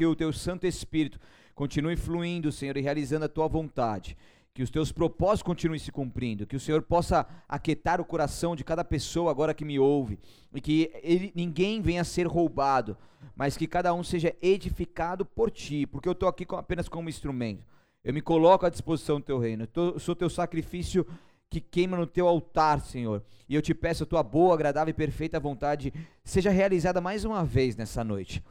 que o teu Santo Espírito continue fluindo, Senhor, e realizando a tua vontade. Que os teus propósitos continuem se cumprindo, que o Senhor possa aquietar o coração de cada pessoa agora que me ouve, e que ele, ninguém venha a ser roubado, mas que cada um seja edificado por ti, porque eu estou aqui apenas como instrumento. Eu me coloco à disposição do teu reino, eu sou teu sacrifício que queima no teu altar, Senhor. E eu te peço a tua boa, agradável e perfeita vontade seja realizada mais uma vez nessa noite.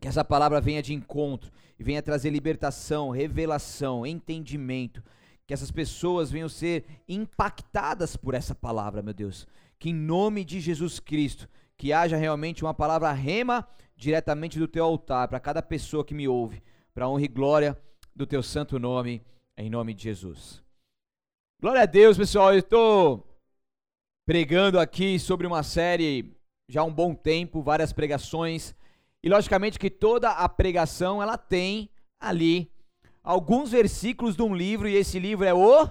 Que essa palavra venha de encontro e venha trazer libertação, revelação, entendimento. Que essas pessoas venham ser impactadas por essa palavra, meu Deus. Que em nome de Jesus Cristo, que haja realmente uma palavra rema diretamente do teu altar para cada pessoa que me ouve, para honra e glória do teu santo nome, em nome de Jesus. Glória a Deus, pessoal. Eu estou pregando aqui sobre uma série já há um bom tempo, várias pregações. E logicamente que toda a pregação ela tem ali alguns versículos de um livro e esse livro é o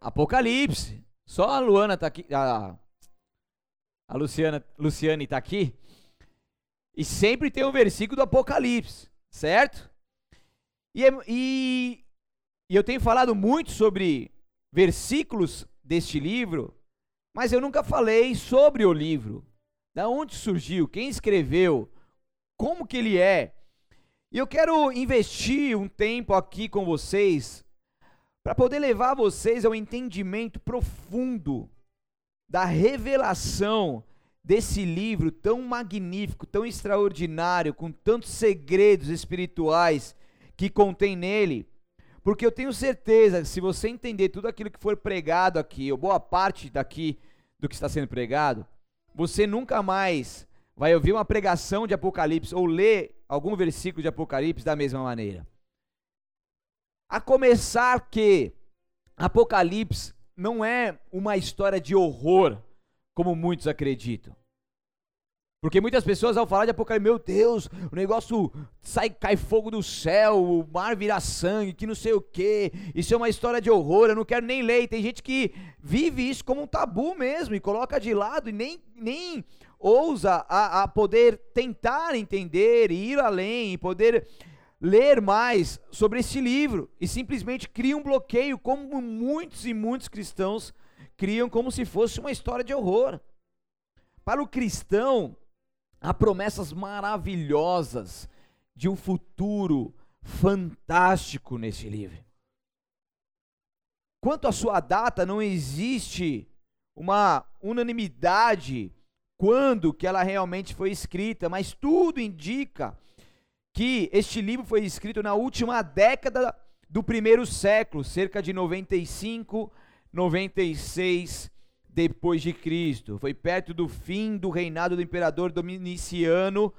Apocalipse. Só a Luana tá aqui, a, a Luciana, Luciane tá aqui. E sempre tem um versículo do Apocalipse, certo? E, é, e, e eu tenho falado muito sobre versículos deste livro, mas eu nunca falei sobre o livro. Da onde surgiu, quem escreveu, como que ele é. E eu quero investir um tempo aqui com vocês para poder levar vocês ao entendimento profundo da revelação desse livro tão magnífico, tão extraordinário, com tantos segredos espirituais que contém nele. Porque eu tenho certeza, se você entender tudo aquilo que for pregado aqui, ou boa parte daqui do que está sendo pregado, você nunca mais vai ouvir uma pregação de Apocalipse ou ler algum versículo de Apocalipse da mesma maneira. A começar que Apocalipse não é uma história de horror, como muitos acreditam. Porque muitas pessoas ao falar de Apocalipse, meu Deus, o negócio sai, cai fogo do céu, o mar vira sangue, que não sei o que, isso é uma história de horror, eu não quero nem ler. E tem gente que vive isso como um tabu mesmo e coloca de lado e nem, nem ousa a, a poder tentar entender ir além e poder ler mais sobre esse livro e simplesmente cria um bloqueio, como muitos e muitos cristãos criam, como se fosse uma história de horror. Para o cristão, Há promessas maravilhosas de um futuro fantástico nesse livro. Quanto à sua data, não existe uma unanimidade quando que ela realmente foi escrita, mas tudo indica que este livro foi escrito na última década do primeiro século, cerca de 95, 96 depois de Cristo. Foi perto do fim do reinado do imperador Dominiciano,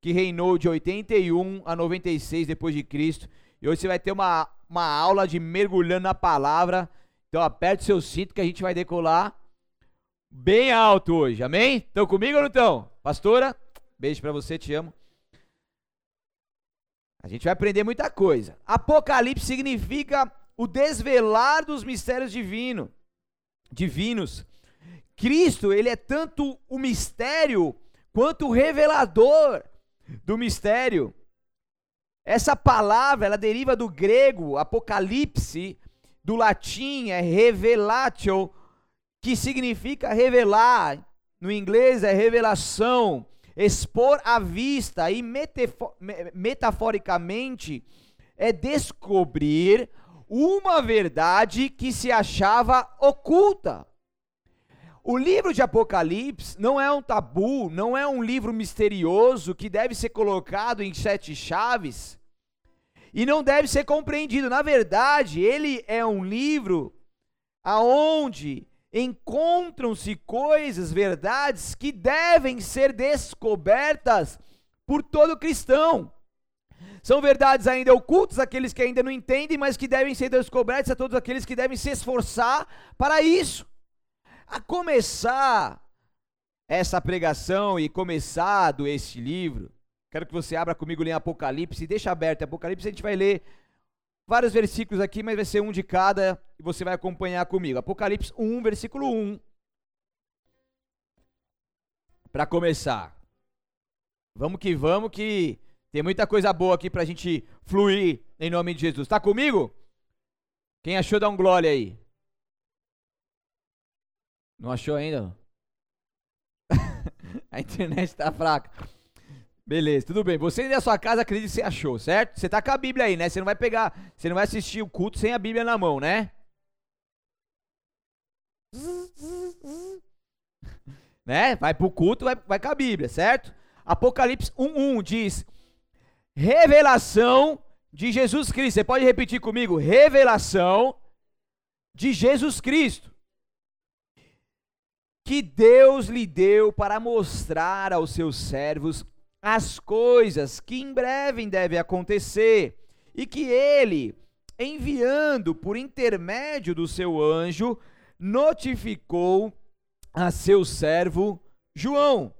que reinou de 81 a 96 depois de Cristo. E hoje você vai ter uma, uma aula de mergulhando na palavra. Então aperte seu cinto que a gente vai decolar bem alto hoje. Amém? Estão comigo ou não estão? Pastora, beijo para você, te amo. A gente vai aprender muita coisa. Apocalipse significa o desvelar dos mistérios divino, divinos. Cristo, ele é tanto o mistério quanto o revelador do mistério. Essa palavra, ela deriva do grego apocalipse, do latim é revelatio, que significa revelar. No inglês é revelação, expor à vista e metaforicamente é descobrir uma verdade que se achava oculta. O livro de Apocalipse não é um tabu, não é um livro misterioso que deve ser colocado em sete chaves e não deve ser compreendido. Na verdade, ele é um livro aonde encontram-se coisas, verdades que devem ser descobertas por todo cristão. São verdades ainda ocultas àqueles que ainda não entendem, mas que devem ser descobertas a todos aqueles que devem se esforçar para isso a começar essa pregação e começado este livro, quero que você abra comigo em Apocalipse, deixa aberto Apocalipse, a gente vai ler vários versículos aqui, mas vai ser um de cada e você vai acompanhar comigo. Apocalipse 1, versículo 1. Para começar. Vamos que vamos, que tem muita coisa boa aqui pra gente fluir em nome de Jesus. Tá comigo? Quem achou, dá um glória aí. Não achou ainda? a internet tá fraca. Beleza, tudo bem. Você ainda da sua casa acredita que você achou, certo? Você tá com a Bíblia aí, né? Você não vai pegar, você não vai assistir o culto sem a Bíblia na mão, né? né? Vai pro culto, vai, vai com a Bíblia, certo? Apocalipse 1:1 diz: Revelação de Jesus Cristo. Você pode repetir comigo? Revelação de Jesus Cristo. Que Deus lhe deu para mostrar aos seus servos as coisas que em breve devem acontecer, e que ele, enviando por intermédio do seu anjo, notificou a seu servo João.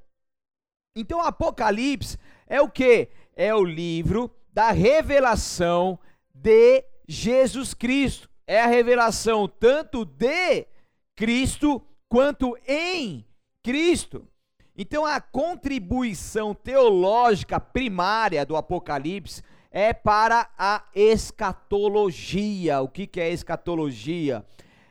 Então, Apocalipse é o que? É o livro da revelação de Jesus Cristo. É a revelação tanto de Cristo quanto em Cristo. Então, a contribuição teológica primária do Apocalipse é para a escatologia. O que, é escatologia?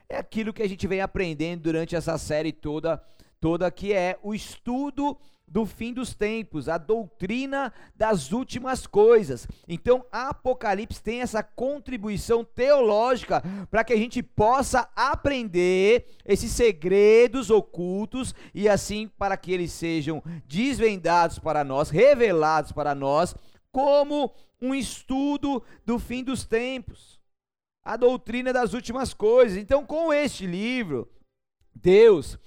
É aquilo que a gente vem aprendendo durante essa série toda, toda que é o estudo do fim dos tempos, a doutrina das últimas coisas. Então, Apocalipse tem essa contribuição teológica para que a gente possa aprender esses segredos ocultos e assim para que eles sejam desvendados para nós, revelados para nós, como um estudo do fim dos tempos. A doutrina das últimas coisas. Então, com este livro, Deus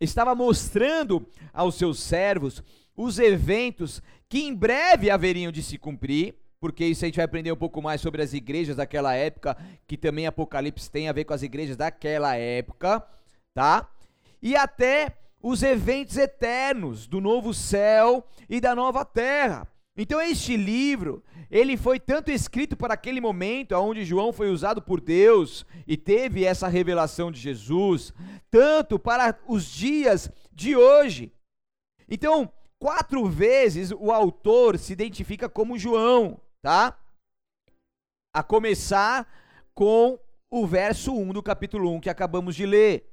estava mostrando aos seus servos os eventos que em breve haveriam de se cumprir, porque isso a gente vai aprender um pouco mais sobre as igrejas daquela época, que também Apocalipse tem a ver com as igrejas daquela época, tá? E até os eventos eternos do novo céu e da nova terra. Então este livro, ele foi tanto escrito para aquele momento onde João foi usado por Deus e teve essa revelação de Jesus, tanto para os dias de hoje. Então, quatro vezes o autor se identifica como João, tá? A começar com o verso 1 do capítulo 1 que acabamos de ler.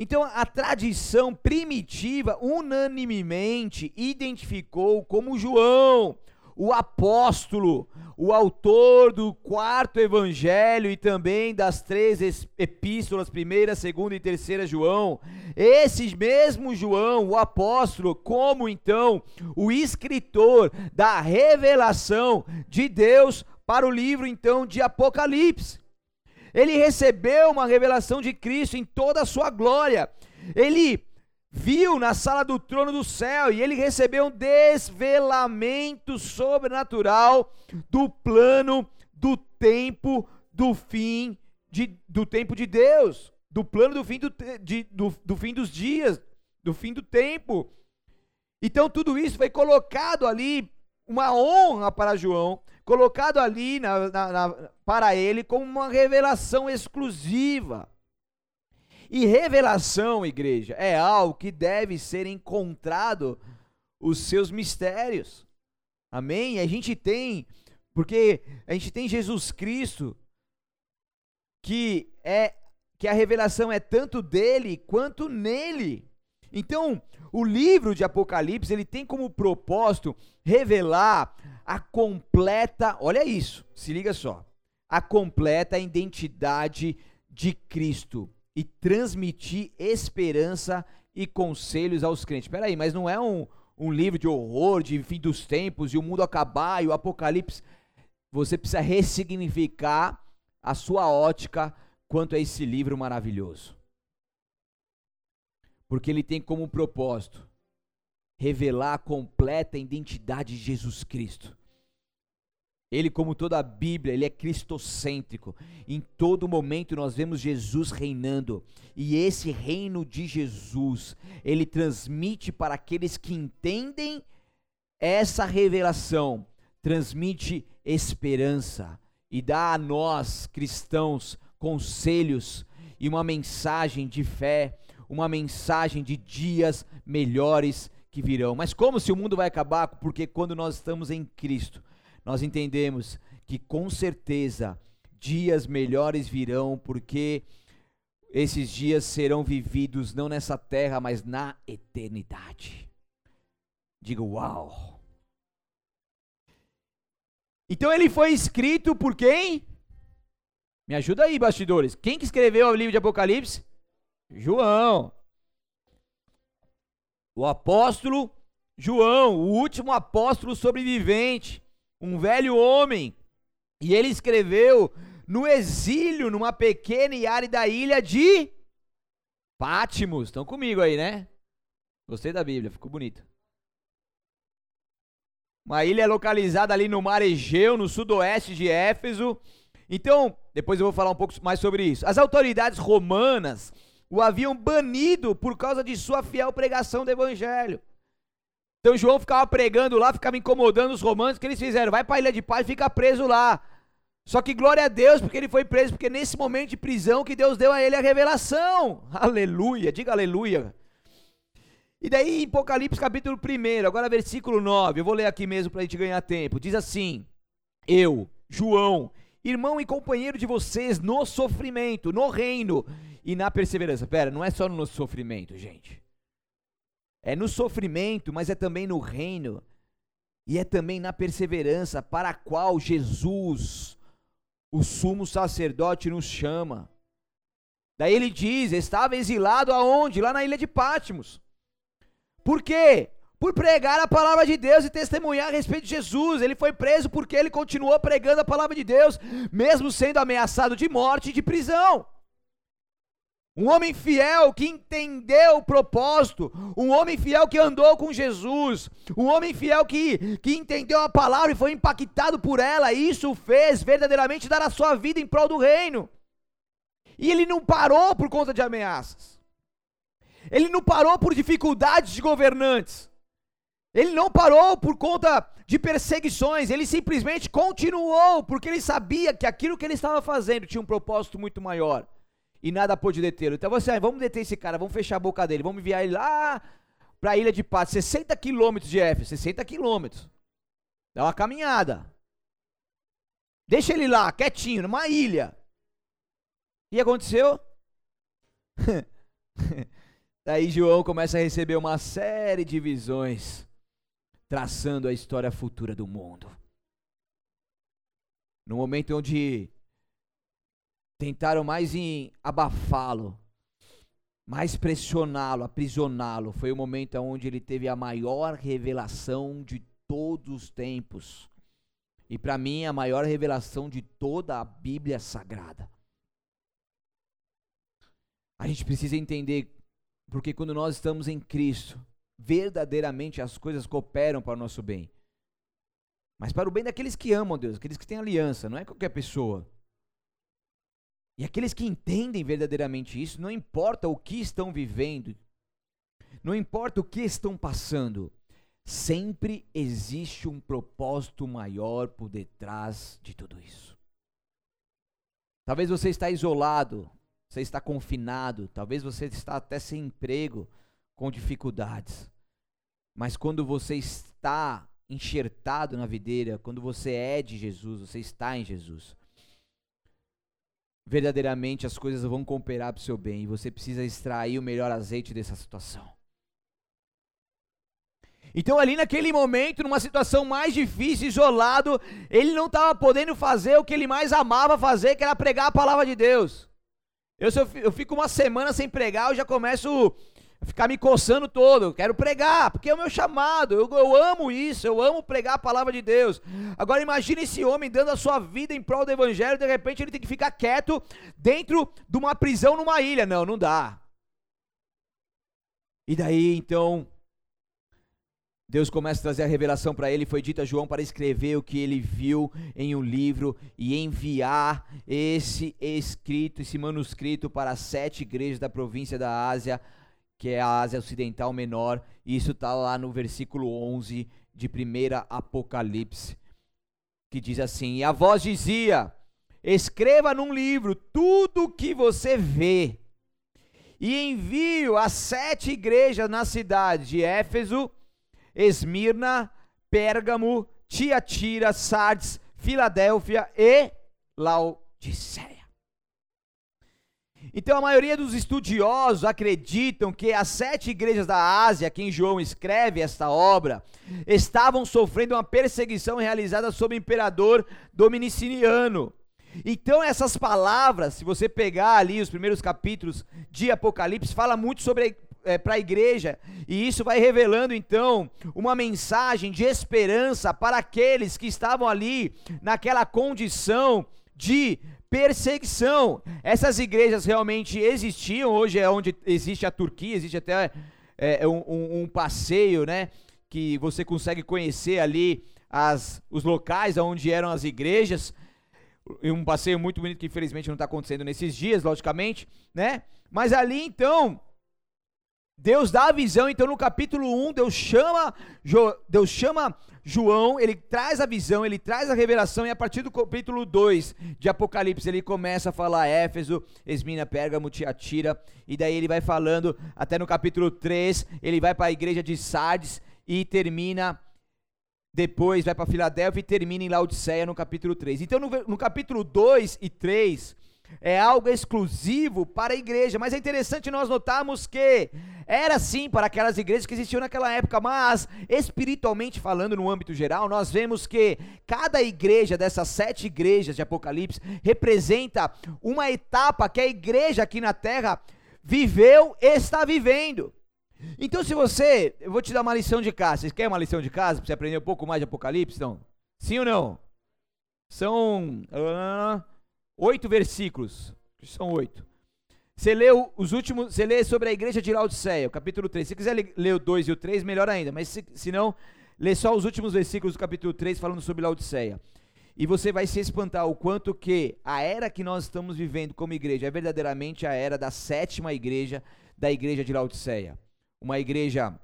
Então, a tradição primitiva unanimemente identificou como João, o apóstolo, o autor do quarto evangelho e também das três epístolas, primeira, segunda e terceira João. Esse mesmo João, o apóstolo, como então o escritor da revelação de Deus para o livro então de Apocalipse. Ele recebeu uma revelação de Cristo em toda a sua glória. Ele viu na sala do trono do céu e ele recebeu um desvelamento sobrenatural do plano do tempo do fim de, do tempo de Deus, do plano do fim do, de, do, do fim dos dias, do fim do tempo. Então tudo isso foi colocado ali, uma honra para João, colocado ali na, na, na, para ele como uma revelação exclusiva. E revelação, igreja, é algo que deve ser encontrado os seus mistérios. Amém? E a gente tem, porque a gente tem Jesus Cristo que é que a revelação é tanto dele quanto nele. Então, o livro de Apocalipse, ele tem como propósito revelar a completa, olha isso, se liga só, a completa identidade de Cristo e transmitir esperança e conselhos aos crentes. Espera aí, mas não é um, um livro de horror, de fim dos tempos, e o mundo acabar, e o apocalipse. Você precisa ressignificar a sua ótica quanto a esse livro maravilhoso. Porque ele tem como propósito revelar a completa identidade de Jesus Cristo. Ele, como toda a Bíblia, ele é cristocêntrico. Em todo momento nós vemos Jesus reinando. E esse reino de Jesus, ele transmite para aqueles que entendem essa revelação, transmite esperança e dá a nós, cristãos, conselhos e uma mensagem de fé, uma mensagem de dias melhores que virão. Mas como se o mundo vai acabar? Porque quando nós estamos em Cristo, nós entendemos que com certeza dias melhores virão, porque esses dias serão vividos não nessa terra, mas na eternidade. Diga uau. Então ele foi escrito por quem? Me ajuda aí, bastidores. Quem que escreveu o livro de Apocalipse? João. O apóstolo João, o último apóstolo sobrevivente, um velho homem. E ele escreveu no exílio, numa pequena e árida ilha de Pátimos. Estão comigo aí, né? Gostei da Bíblia, ficou bonito. Uma ilha localizada ali no mar Egeu, no sudoeste de Éfeso. Então, depois eu vou falar um pouco mais sobre isso. As autoridades romanas o haviam banido por causa de sua fiel pregação do evangelho. Então João ficava pregando lá, ficava incomodando os romanos, o que eles fizeram? Vai para a ilha de paz fica preso lá. Só que glória a Deus, porque ele foi preso, porque nesse momento de prisão que Deus deu a ele a revelação. Aleluia, diga aleluia. E daí em Apocalipse capítulo 1, agora versículo 9, eu vou ler aqui mesmo para a gente ganhar tempo. Diz assim: Eu, João, irmão e companheiro de vocês no sofrimento, no reino e na perseverança. Pera, não é só no sofrimento, gente. É no sofrimento, mas é também no reino e é também na perseverança para a qual Jesus o sumo sacerdote nos chama. Daí ele diz: estava exilado aonde? Lá na ilha de Pátimos. Por quê? Por pregar a palavra de Deus e testemunhar a respeito de Jesus. Ele foi preso porque ele continuou pregando a palavra de Deus, mesmo sendo ameaçado de morte e de prisão. Um homem fiel que entendeu o propósito, um homem fiel que andou com Jesus, um homem fiel que, que entendeu a palavra e foi impactado por ela, isso fez verdadeiramente dar a sua vida em prol do reino. E ele não parou por conta de ameaças, ele não parou por dificuldades de governantes, ele não parou por conta de perseguições, ele simplesmente continuou, porque ele sabia que aquilo que ele estava fazendo tinha um propósito muito maior e nada pôde detê-lo. Então você, ah, vamos deter esse cara, vamos fechar a boca dele, vamos enviar ele lá para a ilha de Paz, 60 quilômetros de Éfeso, 60 quilômetros. Dá uma caminhada. Deixa ele lá, quietinho, numa ilha. E aconteceu? Daí João começa a receber uma série de visões, traçando a história futura do mundo. No momento onde tentaram mais em abafá-lo, mais pressioná-lo, aprisioná-lo. Foi o momento onde ele teve a maior revelação de todos os tempos. E para mim, a maior revelação de toda a Bíblia Sagrada. A gente precisa entender, porque quando nós estamos em Cristo, verdadeiramente as coisas cooperam para o nosso bem. Mas para o bem daqueles que amam Deus, aqueles que têm aliança, não é qualquer pessoa. E aqueles que entendem verdadeiramente isso, não importa o que estão vivendo, não importa o que estão passando, sempre existe um propósito maior por detrás de tudo isso. Talvez você está isolado, você está confinado, talvez você está até sem emprego, com dificuldades. Mas quando você está enxertado na videira, quando você é de Jesus, você está em Jesus verdadeiramente as coisas vão cooperar para o seu bem e você precisa extrair o melhor azeite dessa situação. Então, ali naquele momento, numa situação mais difícil, isolado, ele não estava podendo fazer o que ele mais amava fazer, que era pregar a palavra de Deus. Eu, eu fico uma semana sem pregar, eu já começo ficar me coçando todo, eu quero pregar, porque é o meu chamado, eu, eu amo isso, eu amo pregar a palavra de Deus. Agora imagine esse homem dando a sua vida em prol do evangelho, de repente ele tem que ficar quieto dentro de uma prisão numa ilha. Não, não dá. E daí então Deus começa a trazer a revelação para ele. Foi dito a João para escrever o que ele viu em um livro e enviar esse escrito, esse manuscrito para sete igrejas da província da Ásia que é a Ásia Ocidental Menor, e isso está lá no versículo 11 de 1 Apocalipse, que diz assim: E a voz dizia: Escreva num livro tudo o que você vê, e envio às sete igrejas na cidade de Éfeso, Esmirna, Pérgamo, Tiatira, Sardes, Filadélfia e Laodiceia. Então a maioria dos estudiosos acreditam que as sete igrejas da Ásia, a quem João escreve esta obra, estavam sofrendo uma perseguição realizada sob o imperador Dominiciano. Então essas palavras, se você pegar ali os primeiros capítulos de Apocalipse, fala muito sobre é, para a igreja, e isso vai revelando então uma mensagem de esperança para aqueles que estavam ali naquela condição de perseguição. Essas igrejas realmente existiam, hoje é onde existe a Turquia, existe até é, um, um, um, passeio, né? Que você consegue conhecer ali as, os locais onde eram as igrejas. Um passeio muito bonito que infelizmente não está acontecendo nesses dias, logicamente, né? Mas ali então Deus dá a visão, então no capítulo 1, Deus chama, Deus chama João, ele traz a visão, ele traz a revelação, e a partir do capítulo 2 de Apocalipse, ele começa a falar Éfeso, Esmina, Pérgamo, Tiatira, e daí ele vai falando, até no capítulo 3, ele vai para a igreja de Sardes e termina, depois vai para Filadélfia e termina em Laodiceia no capítulo 3. Então no, no capítulo 2 e 3, é algo exclusivo para a igreja. Mas é interessante nós notarmos que era sim para aquelas igrejas que existiam naquela época, mas espiritualmente falando, no âmbito geral, nós vemos que cada igreja dessas sete igrejas de Apocalipse representa uma etapa que a igreja aqui na terra viveu e está vivendo. Então, se você, eu vou te dar uma lição de casa. Vocês querem uma lição de casa para você aprender um pouco mais de Apocalipse? Não? Sim ou não? São. Uh, oito versículos. São oito. Você lê os últimos, você lê sobre a igreja de Laodiceia, capítulo 3. Se quiser ler o 2 e o 3, melhor ainda. Mas se, se não, lê só os últimos versículos do capítulo 3 falando sobre Laodiceia. E você vai se espantar o quanto que a era que nós estamos vivendo como igreja é verdadeiramente a era da sétima igreja da igreja de Laodiceia. Uma igreja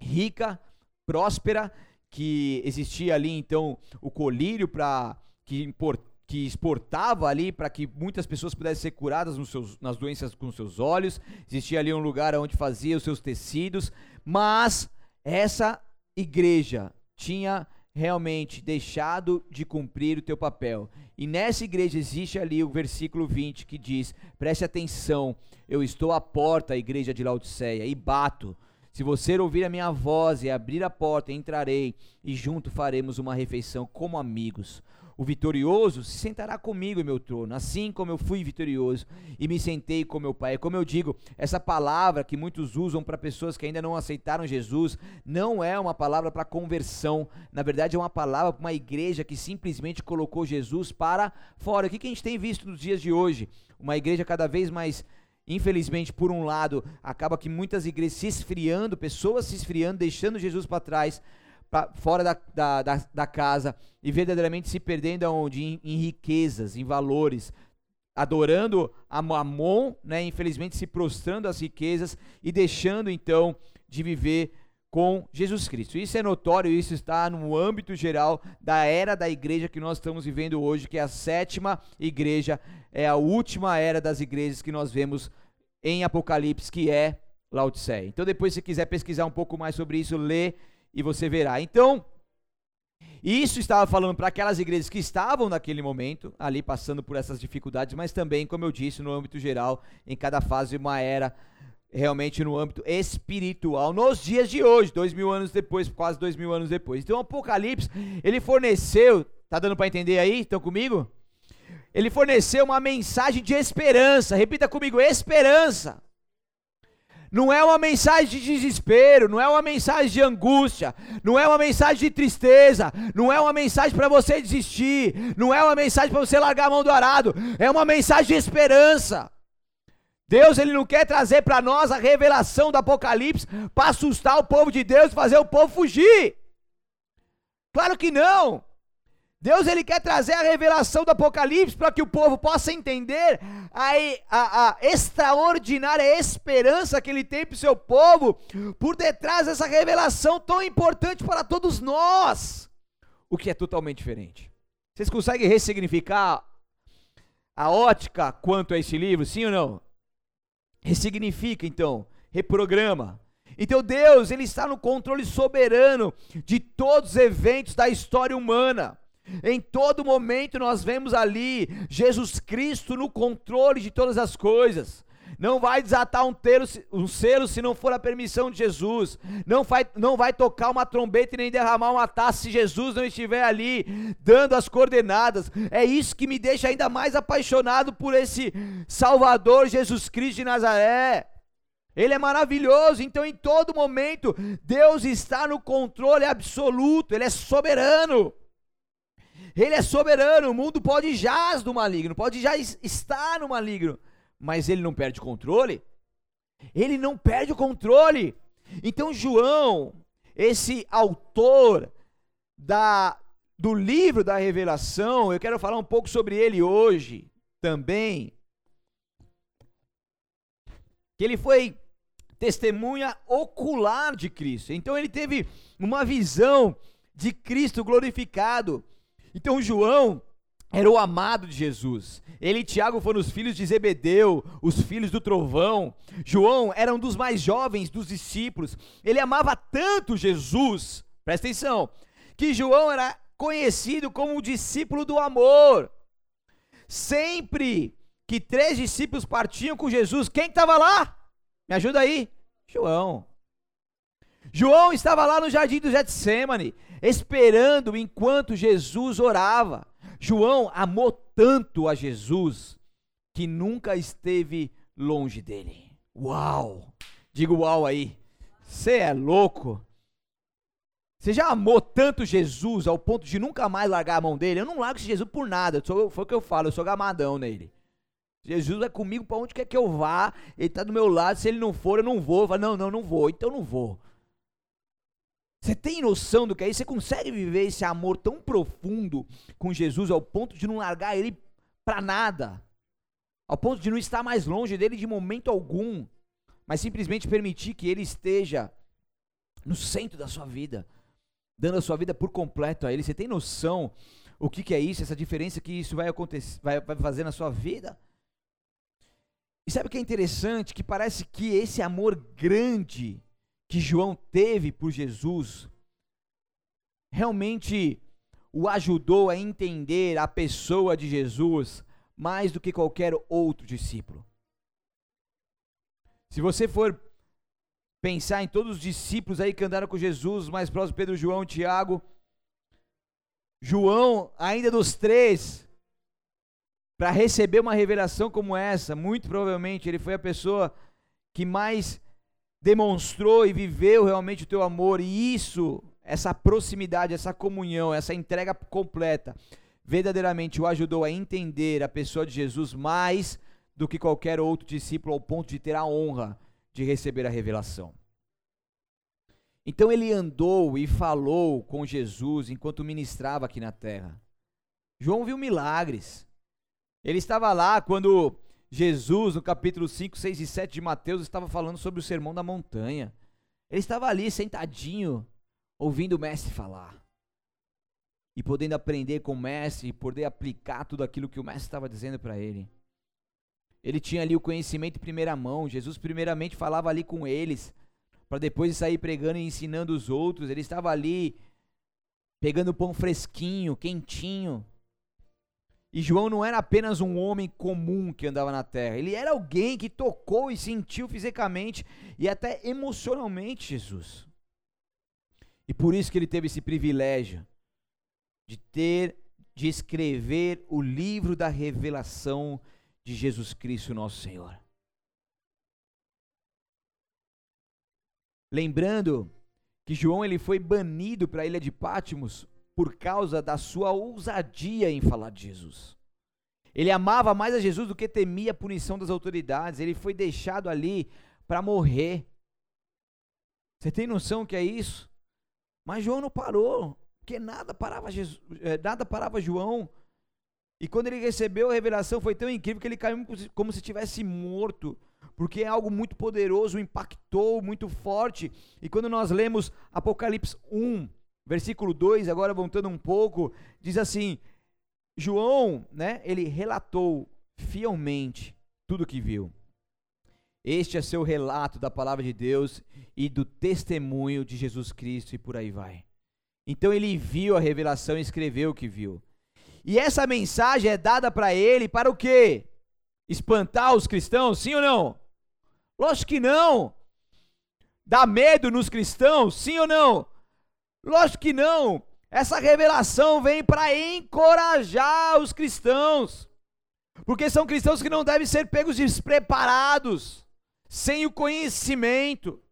rica, próspera, que existia ali então o colírio para que importava que exportava ali para que muitas pessoas pudessem ser curadas seus, nas doenças com seus olhos. Existia ali um lugar onde fazia os seus tecidos, mas essa igreja tinha realmente deixado de cumprir o teu papel. E nessa igreja existe ali o versículo 20 que diz: Preste atenção, eu estou à porta, a igreja de Laodiceia, e bato. Se você ouvir a minha voz e abrir a porta, entrarei e junto faremos uma refeição como amigos. O vitorioso se sentará comigo em meu trono, assim como eu fui vitorioso e me sentei com meu Pai. Como eu digo, essa palavra que muitos usam para pessoas que ainda não aceitaram Jesus, não é uma palavra para conversão. Na verdade, é uma palavra para uma igreja que simplesmente colocou Jesus para fora. O que a gente tem visto nos dias de hoje? Uma igreja cada vez mais Infelizmente, por um lado, acaba que muitas igrejas se esfriando, pessoas se esfriando, deixando Jesus para trás, pra, fora da, da, da, da, casa e verdadeiramente se perdendo aonde? Em, em riquezas, em valores, adorando a Mamon, né? infelizmente se prostrando às riquezas e deixando então de viver com Jesus Cristo. Isso é notório, isso está no âmbito geral da era da igreja que nós estamos vivendo hoje, que é a sétima igreja, é a última era das igrejas que nós vemos em Apocalipse, que é Laodiceia. Então depois se quiser pesquisar um pouco mais sobre isso, lê e você verá. Então, isso estava falando para aquelas igrejas que estavam naquele momento, ali passando por essas dificuldades, mas também, como eu disse, no âmbito geral, em cada fase uma era realmente no âmbito espiritual, nos dias de hoje, dois mil anos depois, quase dois mil anos depois. Então, o Apocalipse, ele forneceu, tá dando para entender aí? Estão comigo? Ele forneceu uma mensagem de esperança. Repita comigo: esperança. Não é uma mensagem de desespero, não é uma mensagem de angústia, não é uma mensagem de tristeza, não é uma mensagem para você desistir, não é uma mensagem para você largar a mão do arado, é uma mensagem de esperança. Deus ele não quer trazer para nós a revelação do Apocalipse para assustar o povo de Deus e fazer o povo fugir. Claro que não. Deus ele quer trazer a revelação do Apocalipse para que o povo possa entender a, a, a, extraordinária esperança que ele tem para o seu povo por detrás dessa revelação tão importante para todos nós, o que é totalmente diferente. Vocês conseguem ressignificar a ótica quanto a esse livro, sim ou não? Ressignifica então, reprograma. Então Deus, ele está no controle soberano de todos os eventos da história humana. Em todo momento nós vemos ali Jesus Cristo no controle de todas as coisas. Não vai desatar um, telo, um selo se não for a permissão de Jesus. Não vai, não vai tocar uma trombeta e nem derramar uma taça se Jesus não estiver ali dando as coordenadas. É isso que me deixa ainda mais apaixonado por esse Salvador Jesus Cristo de Nazaré. Ele é maravilhoso, então em todo momento Deus está no controle absoluto, Ele é soberano. Ele é soberano, o mundo pode jaz do maligno, pode já estar no maligno, mas ele não perde o controle. Ele não perde o controle. Então João, esse autor da do livro da Revelação, eu quero falar um pouco sobre ele hoje também. Que ele foi testemunha ocular de Cristo. Então ele teve uma visão de Cristo glorificado. Então João era o amado de Jesus. Ele e Tiago foram os filhos de Zebedeu, os filhos do trovão. João era um dos mais jovens dos discípulos. Ele amava tanto Jesus, presta atenção, que João era conhecido como o discípulo do amor. Sempre que três discípulos partiam com Jesus, quem estava lá? Me ajuda aí. João. João estava lá no jardim do Getsemane, esperando enquanto Jesus orava. João amou tanto a Jesus que nunca esteve longe dele. Uau! Diga uau aí. Você é louco? Você já amou tanto Jesus ao ponto de nunca mais largar a mão dele? Eu não largo esse Jesus por nada. Sou, foi o que eu falo, eu sou gamadão nele. Jesus é comigo para onde quer que eu vá, ele está do meu lado, se ele não for, eu não vou. Eu falo, não, não, não vou, então não vou. Você tem noção do que é isso? Você consegue viver esse amor tão profundo com Jesus ao ponto de não largar ele para nada, ao ponto de não estar mais longe dele de momento algum, mas simplesmente permitir que ele esteja no centro da sua vida, dando a sua vida por completo a ele. Você tem noção o que, que é isso, essa diferença que isso vai acontecer, vai, vai fazer na sua vida? E sabe o que é interessante? Que parece que esse amor grande que João teve por Jesus realmente o ajudou a entender a pessoa de Jesus mais do que qualquer outro discípulo. Se você for pensar em todos os discípulos aí que andaram com Jesus, mais próximo Pedro, João, Tiago, João, ainda dos três, para receber uma revelação como essa, muito provavelmente ele foi a pessoa que mais demonstrou e viveu realmente o teu amor, e isso, essa proximidade, essa comunhão, essa entrega completa, verdadeiramente o ajudou a entender a pessoa de Jesus mais do que qualquer outro discípulo, ao ponto de ter a honra de receber a revelação. Então ele andou e falou com Jesus enquanto ministrava aqui na terra. João viu milagres. Ele estava lá quando Jesus, no capítulo 5, 6 e 7 de Mateus, estava falando sobre o sermão da montanha. Ele estava ali sentadinho, ouvindo o mestre falar. E podendo aprender com o mestre e poder aplicar tudo aquilo que o mestre estava dizendo para ele. Ele tinha ali o conhecimento em primeira mão. Jesus, primeiramente, falava ali com eles, para depois sair pregando e ensinando os outros. Ele estava ali pegando pão fresquinho, quentinho, e João não era apenas um homem comum que andava na terra, ele era alguém que tocou e sentiu fisicamente e até emocionalmente Jesus. E por isso que ele teve esse privilégio de ter, de escrever o livro da revelação de Jesus Cristo, nosso Senhor. Lembrando que João ele foi banido para a ilha de Pátimos por causa da sua ousadia em falar de Jesus. Ele amava mais a Jesus do que temia a punição das autoridades. Ele foi deixado ali para morrer. Você tem noção que é isso? Mas João não parou, porque nada parava Jesus, eh, nada parava João. E quando ele recebeu a revelação foi tão incrível que ele caiu como se tivesse morto, porque é algo muito poderoso, impactou muito forte. E quando nós lemos Apocalipse 1, Versículo 2, agora voltando um pouco, diz assim: João, né, ele relatou fielmente tudo o que viu. Este é seu relato da palavra de Deus e do testemunho de Jesus Cristo e por aí vai. Então ele viu a revelação e escreveu o que viu. E essa mensagem é dada para ele para o quê? Espantar os cristãos, sim ou não? Lógico que não. Dá medo nos cristãos, sim ou não? Lógico que não. Essa revelação vem para encorajar os cristãos. Porque são cristãos que não devem ser pegos despreparados, sem o conhecimento.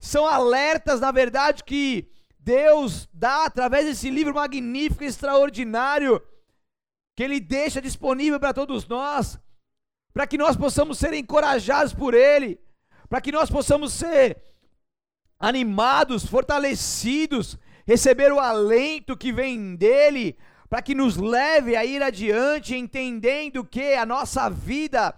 São alertas, na verdade, que Deus dá através desse livro magnífico, extraordinário, que Ele deixa disponível para todos nós, para que nós possamos ser encorajados por Ele, para que nós possamos ser animados, fortalecidos, receber o alento que vem dEle, para que nos leve a ir adiante, entendendo que a nossa vida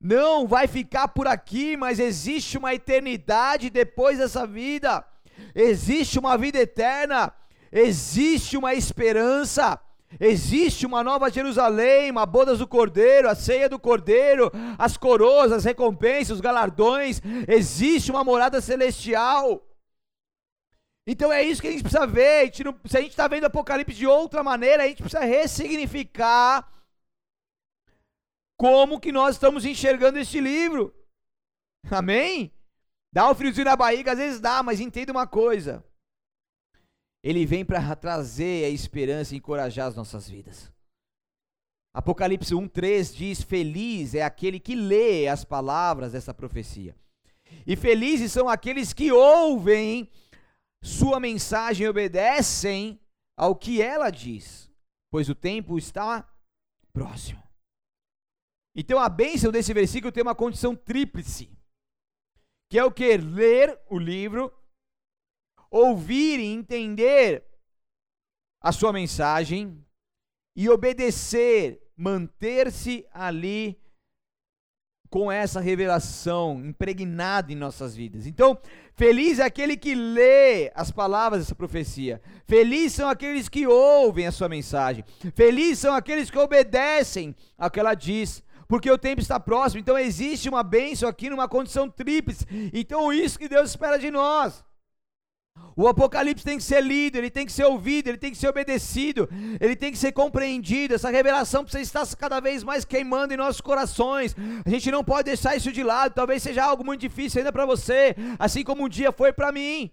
não vai ficar por aqui, mas existe uma eternidade depois dessa vida, existe uma vida eterna, existe uma esperança. Existe uma nova Jerusalém, uma bodas do Cordeiro, a ceia do Cordeiro, as coroas, as recompensas, os galardões. Existe uma morada celestial. Então é isso que a gente precisa ver. A gente não, se a gente está vendo Apocalipse de outra maneira, a gente precisa ressignificar como que nós estamos enxergando este livro. Amém? Dá um friozinho na barriga, às vezes dá, mas entenda uma coisa. Ele vem para trazer a esperança e encorajar as nossas vidas. Apocalipse 1:3 diz: "Feliz é aquele que lê as palavras dessa profecia. E felizes são aqueles que ouvem sua mensagem e obedecem ao que ela diz, pois o tempo está próximo." Então a bênção desse versículo tem uma condição tríplice, que é o que? Ler o livro, ouvir e entender a sua mensagem e obedecer, manter-se ali com essa revelação impregnada em nossas vidas. Então, feliz é aquele que lê as palavras dessa profecia. Feliz são aqueles que ouvem a sua mensagem. Feliz são aqueles que obedecem ao que ela diz porque o tempo está próximo. Então existe uma bênção aqui numa condição tríplice. Então isso que Deus espera de nós. O Apocalipse tem que ser lido, ele tem que ser ouvido, ele tem que ser obedecido, ele tem que ser compreendido. Essa revelação precisa estar cada vez mais queimando em nossos corações. A gente não pode deixar isso de lado. Talvez seja algo muito difícil ainda para você, assim como um dia foi para mim.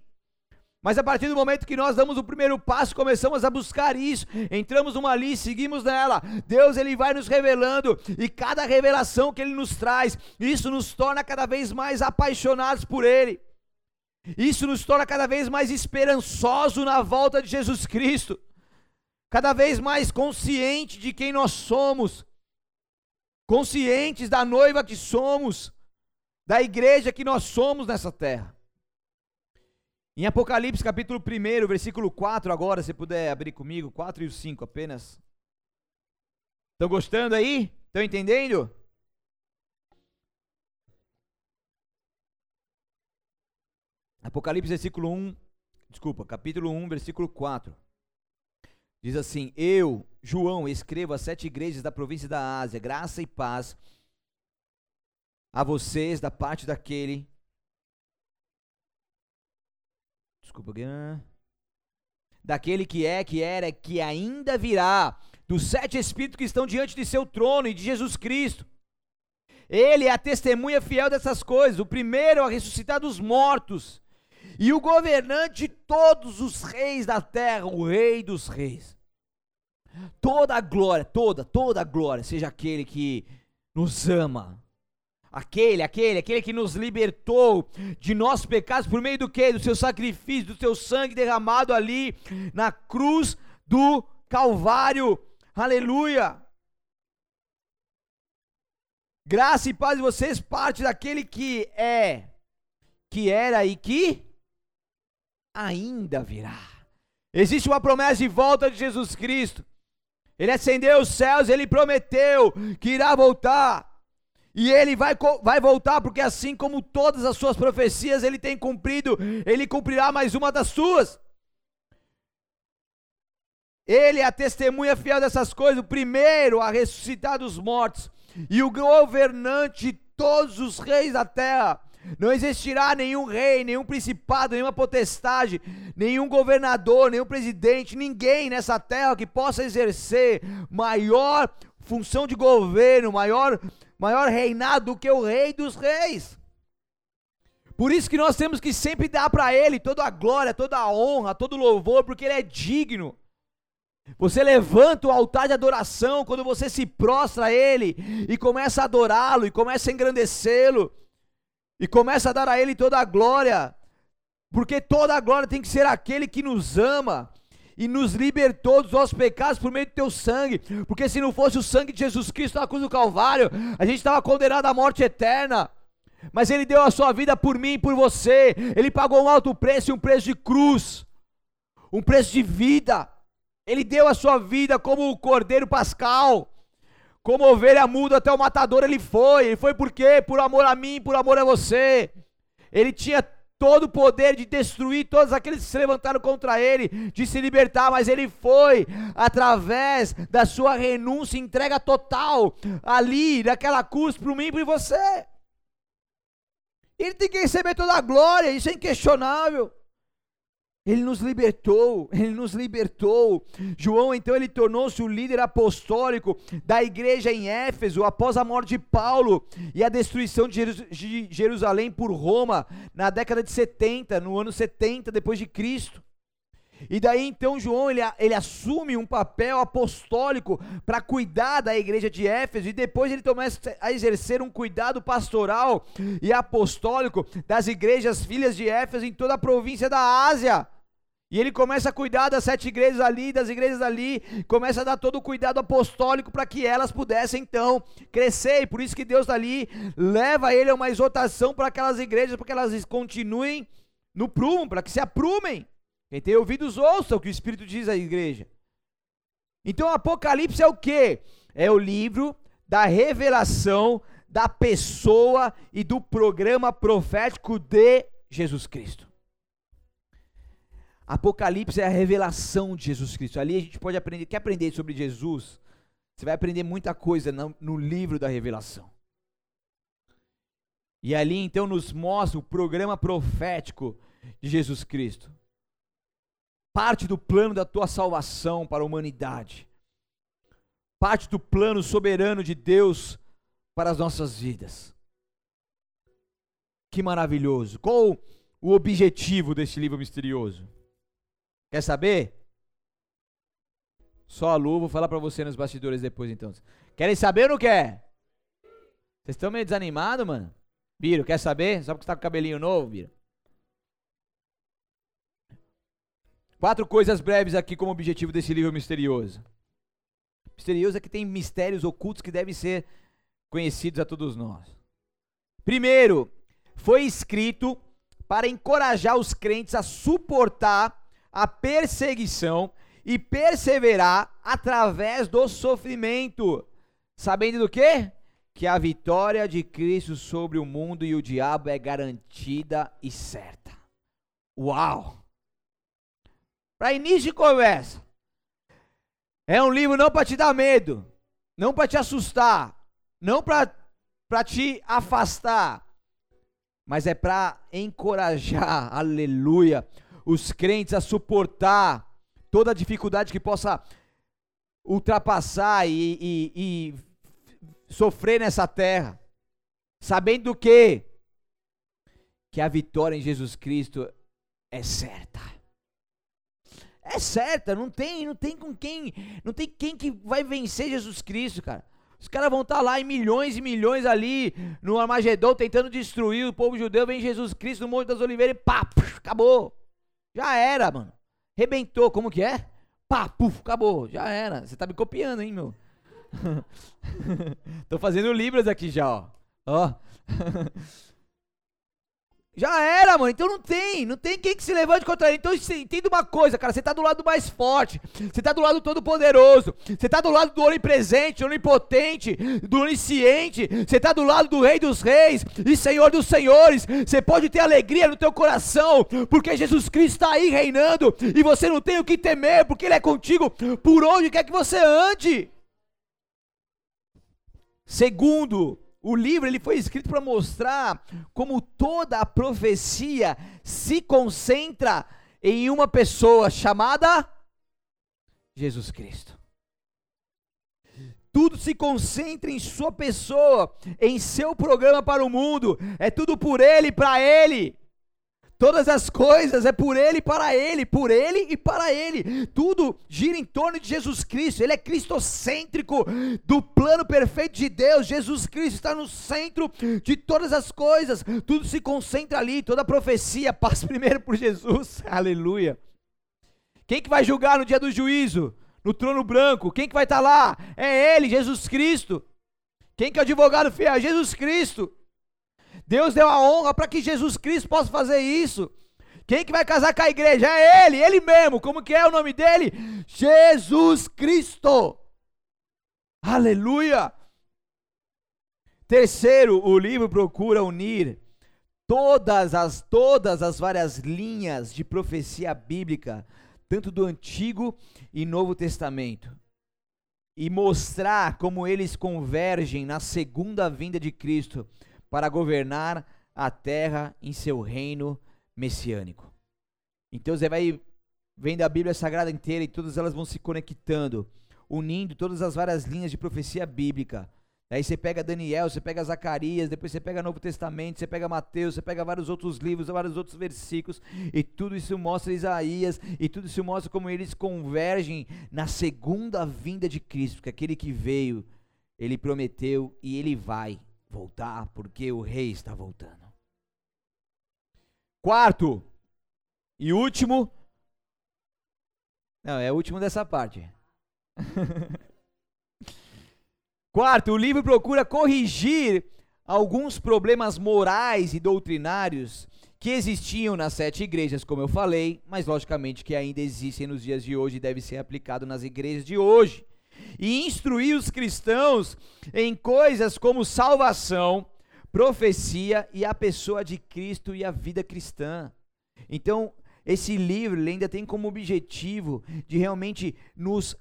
Mas a partir do momento que nós damos o primeiro passo, começamos a buscar isso, entramos numa lista, seguimos nela. Deus ele vai nos revelando e cada revelação que ele nos traz, isso nos torna cada vez mais apaixonados por ele. Isso nos torna cada vez mais esperançoso na volta de Jesus Cristo. Cada vez mais consciente de quem nós somos. Conscientes da noiva que somos, da igreja que nós somos nessa terra. Em Apocalipse capítulo 1, versículo 4, agora, se puder abrir comigo, 4 e 5 apenas. Estão gostando aí? Estão entendendo? Apocalipse versículo 1, desculpa, capítulo 1, versículo 4. Diz assim: Eu, João, escrevo às sete igrejas da província da Ásia, graça e paz a vocês da parte daquele Desculpa. Daquele que é, que era, que ainda virá, dos sete espíritos que estão diante de seu trono e de Jesus Cristo. Ele é a testemunha fiel dessas coisas, o primeiro a ressuscitar dos mortos, e o governante de todos os reis da terra, o rei dos reis. Toda a glória, toda, toda a glória, seja aquele que nos ama, Aquele, aquele, aquele que nos libertou de nossos pecados por meio do que? Do seu sacrifício, do seu sangue derramado ali na cruz do Calvário. Aleluia! Graça e paz de vocês, parte daquele que é, que era e que ainda virá. Existe uma promessa de volta de Jesus Cristo. Ele acendeu os céus, ele prometeu que irá voltar. E ele vai, vai voltar, porque assim como todas as suas profecias ele tem cumprido, ele cumprirá mais uma das suas. Ele é a testemunha fiel dessas coisas, o primeiro a ressuscitar dos mortos e o governante de todos os reis da terra. Não existirá nenhum rei, nenhum principado, nenhuma potestade, nenhum governador, nenhum presidente, ninguém nessa terra que possa exercer maior função de governo, maior, maior reinado do que o rei dos reis. Por isso que nós temos que sempre dar para ele toda a glória, toda a honra, todo o louvor, porque ele é digno. Você levanta o altar de adoração quando você se prostra a ele e começa a adorá-lo e começa a engrandecê-lo e começa a dar a Ele toda a glória, porque toda a glória tem que ser aquele que nos ama e nos libertou dos nossos pecados por meio do teu sangue, porque se não fosse o sangue de Jesus Cristo na cruz do Calvário, a gente estava condenado à morte eterna. Mas Ele deu a sua vida por mim e por você, Ele pagou um alto preço um preço de cruz, um preço de vida. Ele deu a sua vida como o Cordeiro Pascal. Como ovelha muda até o matador ele foi. Ele foi por quê? Por amor a mim, por amor a você. Ele tinha todo o poder de destruir todos aqueles que se levantaram contra ele, de se libertar, mas ele foi através da sua renúncia, entrega total ali, daquela cruz para mim e para você. Ele tem que receber toda a glória, isso é inquestionável. Ele nos libertou, ele nos libertou. João, então, ele tornou-se o líder apostólico da igreja em Éfeso após a morte de Paulo e a destruição de Jerusalém por Roma na década de 70, no ano 70 depois de Cristo. E daí então João ele, ele assume um papel apostólico para cuidar da igreja de Éfeso e depois ele começa a exercer um cuidado pastoral e apostólico das igrejas filhas de Éfeso em toda a província da Ásia. E ele começa a cuidar das sete igrejas ali, das igrejas ali, começa a dar todo o cuidado apostólico para que elas pudessem então crescer. E por isso que Deus ali leva ele a uma exortação para aquelas igrejas, para que elas continuem no prumo, para que se aprumem. Quem tem ouvidos ouça o que o Espírito diz à igreja. Então Apocalipse é o que? É o livro da revelação da pessoa e do programa profético de Jesus Cristo. Apocalipse é a revelação de Jesus Cristo. Ali a gente pode aprender, quer aprender sobre Jesus? Você vai aprender muita coisa no, no livro da revelação. E ali então nos mostra o programa profético de Jesus Cristo. Parte do plano da tua salvação para a humanidade. Parte do plano soberano de Deus para as nossas vidas. Que maravilhoso. Qual o objetivo desse livro misterioso? Quer saber? Só a Lu, vou falar para você nos bastidores depois então. Querem saber ou não quer? Vocês estão meio desanimados, mano? Biro, quer saber? Só porque você tá com cabelinho novo, Biro. Quatro coisas breves aqui como objetivo desse livro misterioso. Misterioso é que tem mistérios ocultos que devem ser conhecidos a todos nós. Primeiro, foi escrito para encorajar os crentes a suportar a perseguição e perseverar através do sofrimento, sabendo do que? Que a vitória de Cristo sobre o mundo e o diabo é garantida e certa. Uau! Para início de conversa, é um livro não para te dar medo, não para te assustar, não para te afastar, mas é para encorajar, aleluia, os crentes a suportar toda a dificuldade que possa ultrapassar e, e, e sofrer nessa terra, sabendo que que a vitória em Jesus Cristo é certa. É certa, não tem, não tem com quem, não tem quem que vai vencer Jesus Cristo, cara. Os caras vão estar tá lá em milhões e milhões ali no Armagedon tentando destruir o povo judeu, vem Jesus Cristo no Monte das Oliveiras e pá, acabou. Já era, mano. Rebentou, como que é? Pá, puf, acabou. Já era. Você tá me copiando, hein, meu? Tô fazendo libras aqui já, ó. Ó. Já era, mano. Então não tem. Não tem quem que se levante contra ele. Então entenda uma coisa, cara. Você tá do lado do mais forte. Você tá do lado do todo-poderoso. Você tá do lado do onipresente, onipotente, do onisciente. Você tá do lado do rei dos reis e senhor dos senhores. Você pode ter alegria no teu coração, porque Jesus Cristo está aí reinando. E você não tem o que temer, porque Ele é contigo por onde quer que você ande. Segundo o livro ele foi escrito para mostrar como toda a profecia se concentra em uma pessoa chamada Jesus Cristo. Tudo se concentra em sua pessoa, em seu programa para o mundo. É tudo por ele para ele. Todas as coisas é por Ele e para Ele, por Ele e para Ele. Tudo gira em torno de Jesus Cristo. Ele é cristocêntrico do plano perfeito de Deus. Jesus Cristo está no centro de todas as coisas. Tudo se concentra ali. Toda profecia passa primeiro por Jesus. Aleluia. Quem que vai julgar no dia do juízo? No trono branco. Quem que vai estar lá? É Ele, Jesus Cristo. Quem que é o advogado fiel? Jesus Cristo. Deus deu a honra para que Jesus Cristo possa fazer isso. Quem que vai casar com a igreja? É ele, ele mesmo. Como que é o nome dele? Jesus Cristo. Aleluia. Terceiro, o livro procura unir todas as todas as várias linhas de profecia bíblica, tanto do Antigo e Novo Testamento, e mostrar como eles convergem na segunda vinda de Cristo para governar a terra em seu reino messiânico. Então você vai vendo a Bíblia Sagrada inteira e todas elas vão se conectando, unindo todas as várias linhas de profecia bíblica. Aí você pega Daniel, você pega Zacarias, depois você pega Novo Testamento, você pega Mateus, você pega vários outros livros, vários outros versículos, e tudo isso mostra Isaías, e tudo isso mostra como eles convergem na segunda vinda de Cristo, porque aquele que veio, ele prometeu e ele vai voltar, porque o rei está voltando. Quarto e último. Não, é o último dessa parte. Quarto, o livro procura corrigir alguns problemas morais e doutrinários que existiam nas sete igrejas, como eu falei, mas logicamente que ainda existem nos dias de hoje e deve ser aplicado nas igrejas de hoje e instruir os cristãos em coisas como salvação, profecia e a pessoa de Cristo e a vida cristã. Então, esse livro ainda tem como objetivo de realmente nos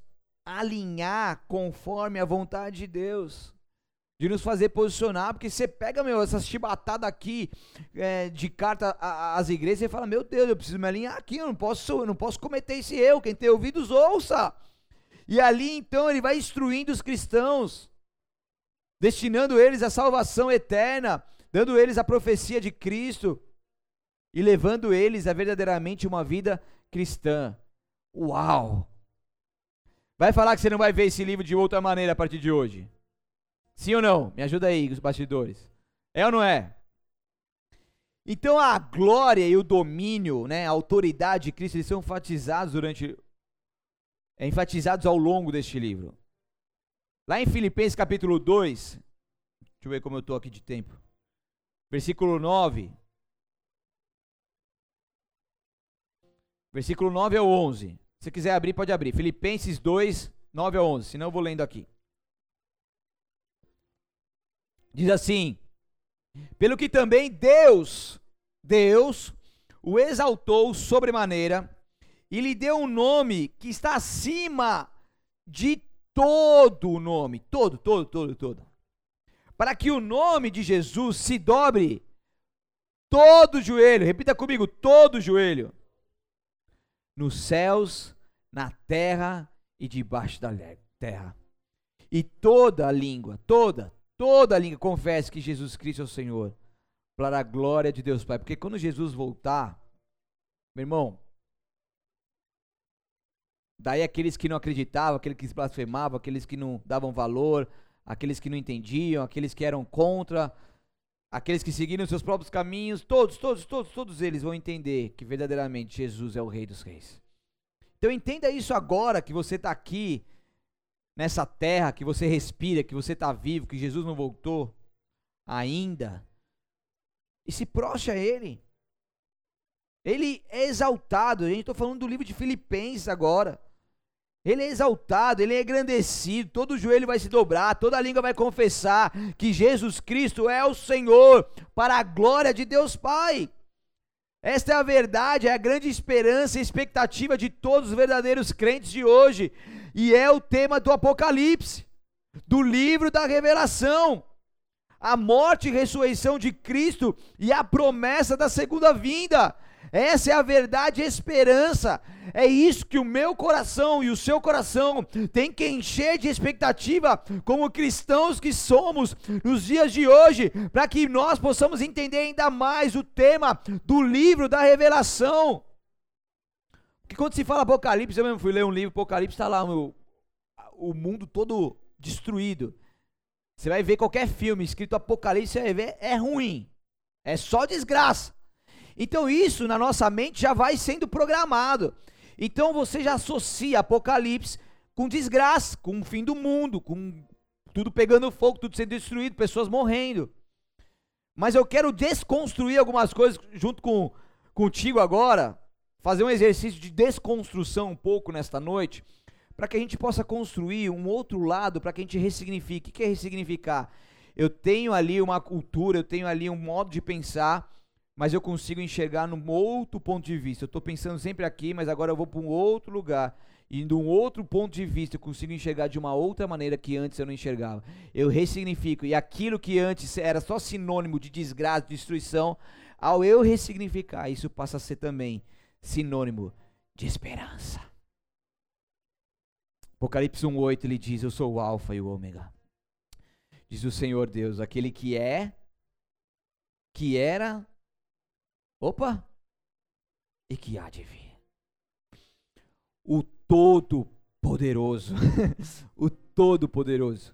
alinhar conforme a vontade de Deus. De nos fazer posicionar, porque você pega, meu, essas chibatadas aqui é, de carta às igrejas e fala, meu Deus, eu preciso me alinhar aqui, eu não posso, eu não posso cometer esse erro. Quem tem ouvidos, ouça. E ali então ele vai instruindo os cristãos, destinando eles à salvação eterna, dando eles a profecia de Cristo e levando eles a verdadeiramente uma vida cristã. Uau! Vai falar que você não vai ver esse livro de outra maneira a partir de hoje? Sim ou não? Me ajuda aí, os bastidores. É ou não é? Então a glória e o domínio, né, a autoridade de Cristo, eles são enfatizados durante enfatizados ao longo deste livro. Lá em Filipenses capítulo 2, deixa eu ver como eu estou aqui de tempo. Versículo 9. Versículo 9 ao 11. Se quiser abrir, pode abrir. Filipenses 2, 9 ao 11. Senão eu vou lendo aqui. Diz assim: Pelo que também Deus, Deus, o exaltou sobremaneira e lhe deu um nome que está acima de todo o nome, todo, todo, todo, todo. Para que o nome de Jesus se dobre todo joelho, repita comigo, todo joelho, nos céus, na terra e debaixo da terra. E toda a língua, toda, toda a língua confesse que Jesus Cristo é o Senhor, para a glória de Deus Pai. Porque quando Jesus voltar, meu irmão, Daí aqueles que não acreditavam, aqueles que blasfemavam, aqueles que não davam valor, aqueles que não entendiam, aqueles que eram contra, aqueles que seguiram seus próprios caminhos, todos, todos, todos, todos eles vão entender que verdadeiramente Jesus é o Rei dos Reis. Então entenda isso agora que você está aqui nessa terra, que você respira, que você está vivo, que Jesus não voltou ainda. E se proste a Ele. Ele é exaltado. A gente está falando do livro de Filipenses agora. Ele é exaltado, ele é engrandecido, todo joelho vai se dobrar, toda língua vai confessar que Jesus Cristo é o Senhor, para a glória de Deus Pai. Esta é a verdade, é a grande esperança e expectativa de todos os verdadeiros crentes de hoje, e é o tema do Apocalipse, do livro da Revelação. a morte e ressurreição de Cristo e a promessa da segunda vinda. Essa é a verdade e esperança. É isso que o meu coração e o seu coração tem que encher de expectativa como cristãos que somos nos dias de hoje, para que nós possamos entender ainda mais o tema do livro da revelação. Porque quando se fala Apocalipse, eu mesmo fui ler um livro, Apocalipse está lá o, o mundo todo destruído. Você vai ver qualquer filme escrito Apocalipse, você vai ver, é ruim. É só desgraça. Então isso na nossa mente já vai sendo programado. Então você já associa Apocalipse com desgraça, com o fim do mundo, com tudo pegando fogo, tudo sendo destruído, pessoas morrendo. Mas eu quero desconstruir algumas coisas junto com contigo agora, fazer um exercício de desconstrução um pouco nesta noite, para que a gente possa construir um outro lado, para que a gente ressignifique. O que é ressignificar? Eu tenho ali uma cultura, eu tenho ali um modo de pensar mas eu consigo enxergar num outro ponto de vista. Eu estou pensando sempre aqui, mas agora eu vou para um outro lugar. E de um outro ponto de vista eu consigo enxergar de uma outra maneira que antes eu não enxergava. Eu ressignifico. E aquilo que antes era só sinônimo de desgraça, de destruição, ao eu ressignificar, isso passa a ser também sinônimo de esperança. Apocalipse 1,8 ele diz: Eu sou o Alfa e o Ômega. Diz o Senhor Deus, aquele que é, que era Opa! E que há de vir. O Todo-Poderoso. o Todo-Poderoso.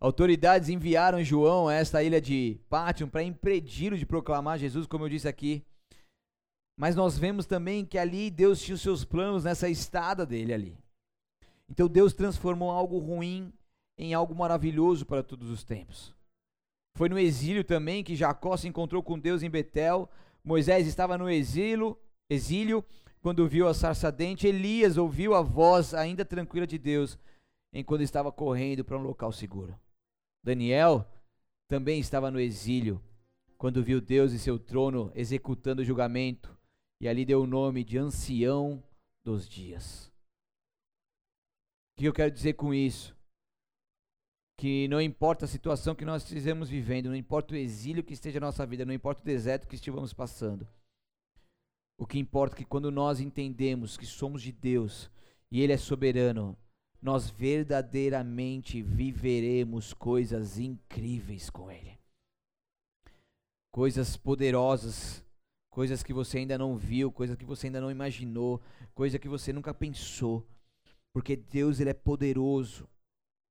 Autoridades enviaram João a esta ilha de Pátion para impedi-lo de proclamar Jesus, como eu disse aqui. Mas nós vemos também que ali Deus tinha os seus planos nessa estada dele ali. Então Deus transformou algo ruim em algo maravilhoso para todos os tempos. Foi no exílio também que Jacó se encontrou com Deus em Betel, Moisés estava no exílio, exílio quando viu a sarça dente. Elias ouviu a voz ainda tranquila de Deus enquanto estava correndo para um local seguro. Daniel também estava no exílio quando viu Deus e seu trono executando o julgamento e ali deu o nome de ancião dos dias. O que eu quero dizer com isso? Que não importa a situação que nós estejamos vivendo, não importa o exílio que esteja na nossa vida, não importa o deserto que estivemos passando. O que importa é que quando nós entendemos que somos de Deus e Ele é soberano, nós verdadeiramente viveremos coisas incríveis com Ele. Coisas poderosas, coisas que você ainda não viu, coisas que você ainda não imaginou, coisas que você nunca pensou. Porque Deus ele é poderoso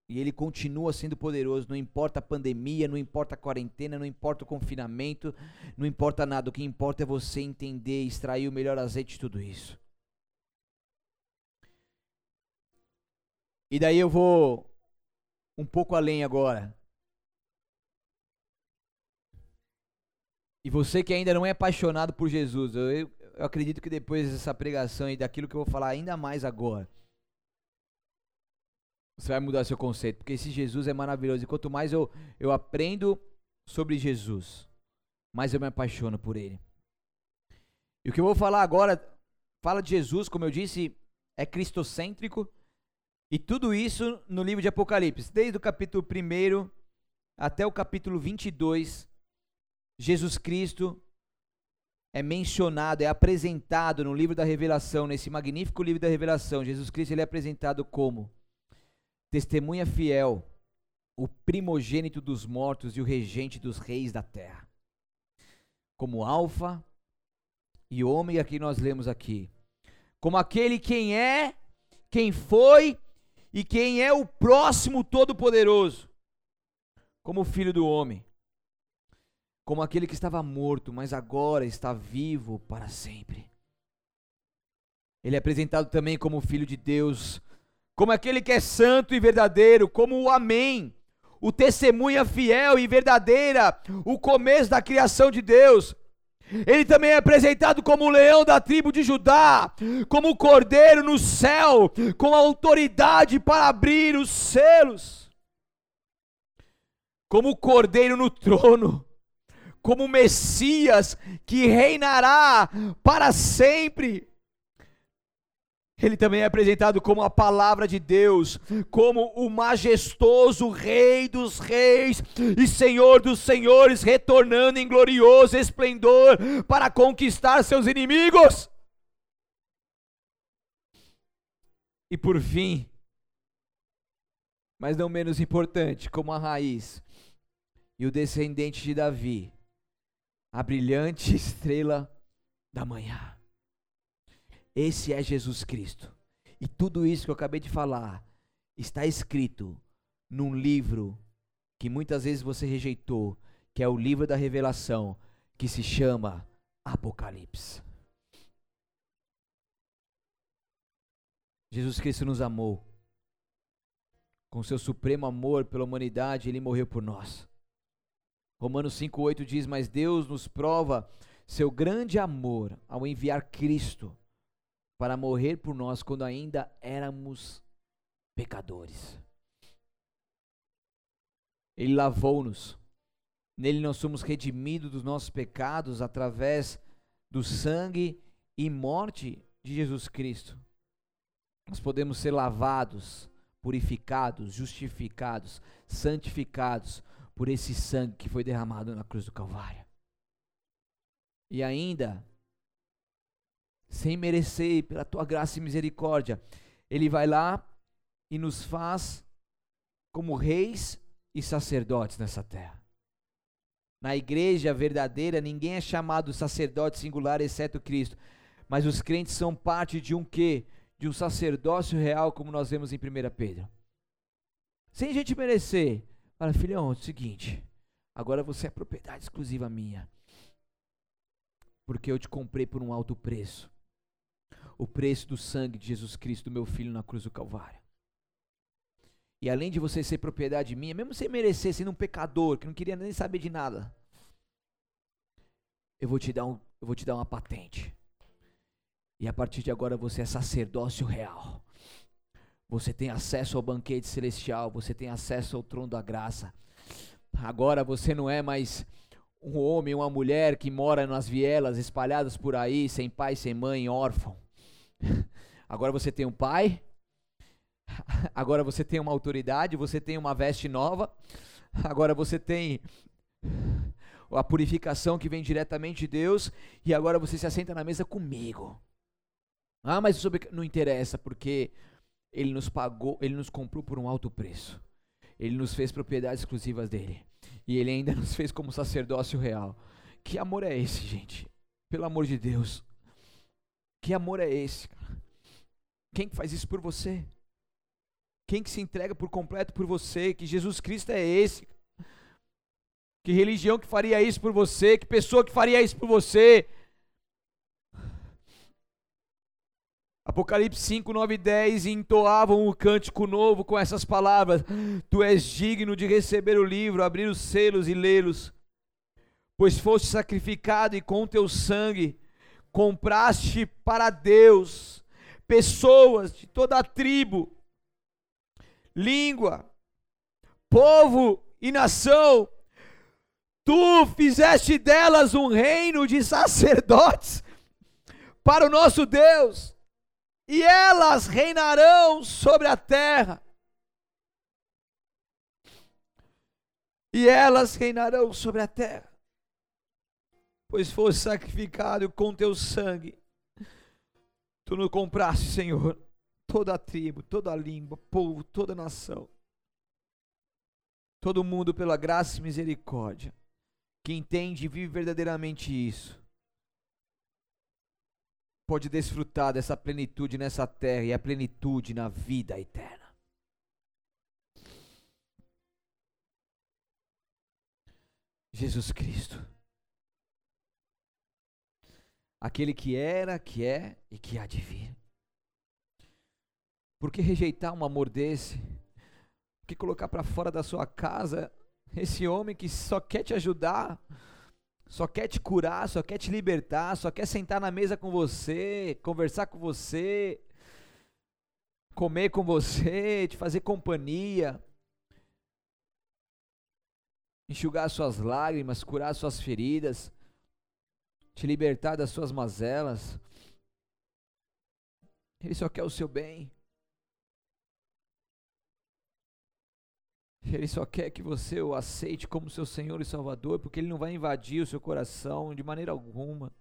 e ele continua sendo poderoso, não importa a pandemia, não importa a quarentena, não importa o confinamento, não importa nada. O que importa é você entender, extrair o melhor azeite de tudo isso. E daí eu vou um pouco além agora. E você que ainda não é apaixonado por Jesus, eu, eu acredito que depois dessa pregação e daquilo que eu vou falar ainda mais agora, você vai mudar seu conceito, porque esse Jesus é maravilhoso. E quanto mais eu, eu aprendo sobre Jesus, mais eu me apaixono por ele. E o que eu vou falar agora, fala de Jesus, como eu disse, é cristocêntrico. E tudo isso no livro de Apocalipse, desde o capítulo 1 até o capítulo 22, Jesus Cristo é mencionado, é apresentado no livro da Revelação, nesse magnífico livro da Revelação. Jesus Cristo ele é apresentado como testemunha fiel, o primogênito dos mortos e o regente dos reis da terra. Como Alfa e Ômega que nós lemos aqui. Como aquele quem é, quem foi e quem é o próximo todo-poderoso. Como o filho do homem. Como aquele que estava morto, mas agora está vivo para sempre. Ele é apresentado também como filho de Deus, como aquele que é santo e verdadeiro, como o Amém, o testemunha fiel e verdadeira, o começo da criação de Deus. Ele também é apresentado como o leão da tribo de Judá, como o cordeiro no céu, com autoridade para abrir os selos, como o cordeiro no trono, como o Messias que reinará para sempre Ele também é apresentado como a palavra de Deus, como o majestoso Rei dos Reis e Senhor dos Senhores, retornando em glorioso esplendor para conquistar seus inimigos. E por fim, mas não menos importante, como a raiz e o descendente de Davi, a brilhante estrela da manhã. Esse é Jesus Cristo. E tudo isso que eu acabei de falar está escrito num livro que muitas vezes você rejeitou, que é o livro da revelação, que se chama Apocalipse. Jesus Cristo nos amou. Com seu supremo amor pela humanidade, ele morreu por nós. Romanos 5:8 diz: "Mas Deus nos prova seu grande amor ao enviar Cristo para morrer por nós quando ainda éramos pecadores. Ele lavou-nos. Nele nós somos redimidos dos nossos pecados através do sangue e morte de Jesus Cristo. Nós podemos ser lavados, purificados, justificados, santificados por esse sangue que foi derramado na cruz do Calvário. E ainda sem merecer, pela tua graça e misericórdia. Ele vai lá e nos faz como reis e sacerdotes nessa terra. Na igreja verdadeira, ninguém é chamado sacerdote singular exceto Cristo. Mas os crentes são parte de um quê? De um sacerdócio real, como nós vemos em 1 Pedro. Sem gente merecer. Fala, filhão, é o seguinte. Agora você é propriedade exclusiva minha. Porque eu te comprei por um alto preço o preço do sangue de Jesus Cristo, meu filho, na cruz do Calvário. E além de você ser propriedade minha, mesmo sem merecer, sendo um pecador, que não queria nem saber de nada, eu vou te dar, um, eu vou te dar uma patente. E a partir de agora você é sacerdócio real. Você tem acesso ao banquete celestial, você tem acesso ao trono da graça. Agora você não é mais um homem, uma mulher que mora nas vielas espalhadas por aí, sem pai, sem mãe, órfão. Agora você tem um pai, agora você tem uma autoridade, você tem uma veste nova, agora você tem a purificação que vem diretamente de Deus, e agora você se assenta na mesa comigo. Ah, mas isso não interessa, porque ele nos pagou, ele nos comprou por um alto preço. Ele nos fez propriedades exclusivas dele. E ele ainda nos fez como sacerdócio real. Que amor é esse, gente? Pelo amor de Deus. Que amor é esse? Quem que faz isso por você? Quem que se entrega por completo por você? Que Jesus Cristo é esse? Que religião que faria isso por você? Que pessoa que faria isso por você? Apocalipse 5, 9 e 10 e entoavam o cântico novo com essas palavras: Tu és digno de receber o livro, abrir os selos e lê-los, pois foste sacrificado e com teu sangue compraste para Deus pessoas de toda a tribo, língua, povo e nação. Tu fizeste delas um reino de sacerdotes para o nosso Deus, e elas reinarão sobre a terra. E elas reinarão sobre a terra pois fosse sacrificado com teu sangue. Tu nos compraste, Senhor, toda a tribo, toda a língua, povo, toda a nação. Todo mundo pela graça e misericórdia, que entende e vive verdadeiramente isso, pode desfrutar dessa plenitude nessa terra e a plenitude na vida eterna. Jesus Cristo aquele que era, que é e que há de vir. Por que rejeitar um amor desse? Por que colocar para fora da sua casa esse homem que só quer te ajudar, só quer te curar, só quer te libertar, só quer sentar na mesa com você, conversar com você, comer com você, te fazer companhia, enxugar suas lágrimas, curar suas feridas te libertar das suas mazelas. Ele só quer o seu bem. Ele só quer que você o aceite como seu Senhor e Salvador, porque Ele não vai invadir o seu coração de maneira alguma.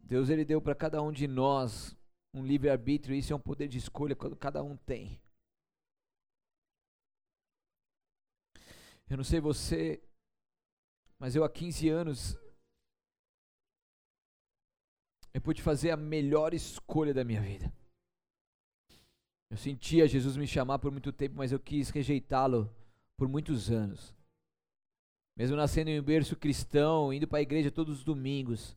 Deus ele deu para cada um de nós um livre arbítrio, isso é um poder de escolha que cada um tem. Eu não sei você, mas eu há 15 anos eu pude fazer a melhor escolha da minha vida. Eu sentia Jesus me chamar por muito tempo, mas eu quis rejeitá-lo por muitos anos. Mesmo nascendo em um berço cristão, indo para a igreja todos os domingos,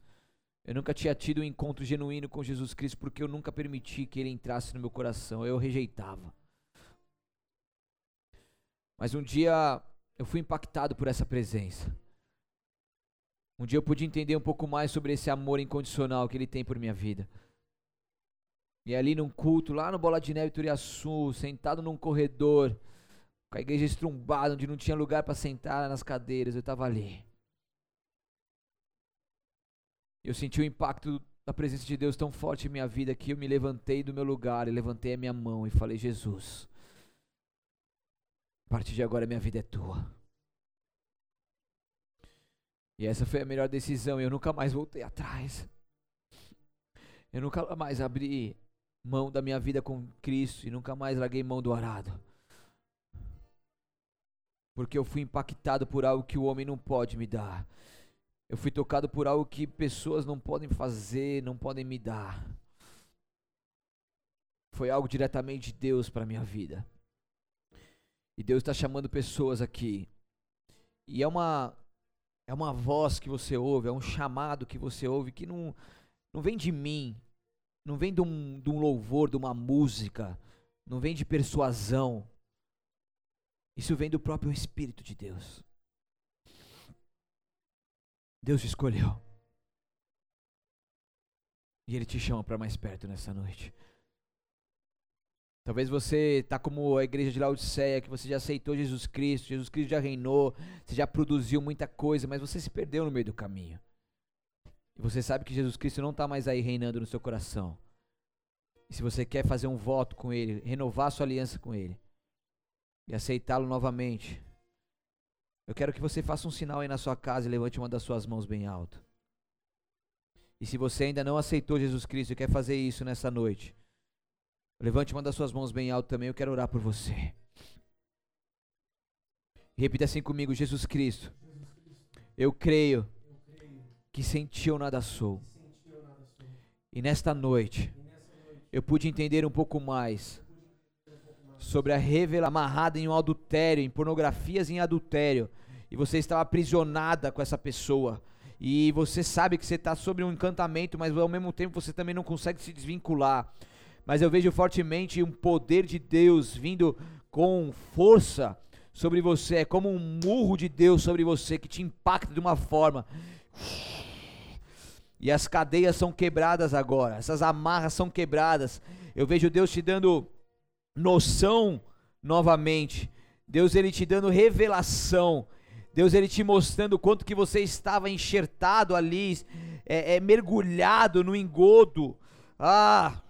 eu nunca tinha tido um encontro genuíno com Jesus Cristo porque eu nunca permiti que ele entrasse no meu coração. Eu rejeitava. Mas um dia eu fui impactado por essa presença. Um dia eu pude entender um pouco mais sobre esse amor incondicional que ele tem por minha vida. E ali num culto, lá no Bola de Neve Turiaçu, sentado num corredor, com a igreja estrumbada, onde não tinha lugar para sentar nas cadeiras, eu estava ali. Eu senti o impacto da presença de Deus tão forte em minha vida que eu me levantei do meu lugar e levantei a minha mão e falei: Jesus, a partir de agora minha vida é tua. E essa foi a melhor decisão eu nunca mais voltei atrás. Eu nunca mais abri mão da minha vida com Cristo e nunca mais larguei mão do arado. Porque eu fui impactado por algo que o homem não pode me dar. Eu fui tocado por algo que pessoas não podem fazer, não podem me dar. Foi algo diretamente de Deus para minha vida. E Deus está chamando pessoas aqui. E é uma é uma voz que você ouve, é um chamado que você ouve que não não vem de mim, não vem de um, de um louvor, de uma música, não vem de persuasão. Isso vem do próprio Espírito de Deus. Deus te escolheu. E Ele te chama para mais perto nessa noite. Talvez você está como a igreja de Laodiceia, que você já aceitou Jesus Cristo, Jesus Cristo já reinou, você já produziu muita coisa, mas você se perdeu no meio do caminho. E você sabe que Jesus Cristo não está mais aí reinando no seu coração. E se você quer fazer um voto com Ele, renovar sua aliança com Ele e aceitá-lo novamente, eu quero que você faça um sinal aí na sua casa e levante uma das suas mãos bem alto. E se você ainda não aceitou Jesus Cristo e quer fazer isso nessa noite, levante uma das suas mãos bem alto também, eu quero orar por você. Repita assim comigo: Jesus Cristo, eu creio que sem ti eu nada sou. E nesta noite, eu pude entender um pouco mais sobre a revelação amarrada em um adultério, em pornografias em adultério, e você estava aprisionada com essa pessoa. E você sabe que você está sobre um encantamento, mas ao mesmo tempo você também não consegue se desvincular. Mas eu vejo fortemente um poder de Deus vindo com força sobre você, é como um murro de Deus sobre você que te impacta de uma forma e as cadeias são quebradas agora, essas amarras são quebradas. Eu vejo Deus te dando noção novamente. Deus ele te dando revelação. Deus ele te mostrando o quanto que você estava enxertado ali, é, é mergulhado no engodo. Ah,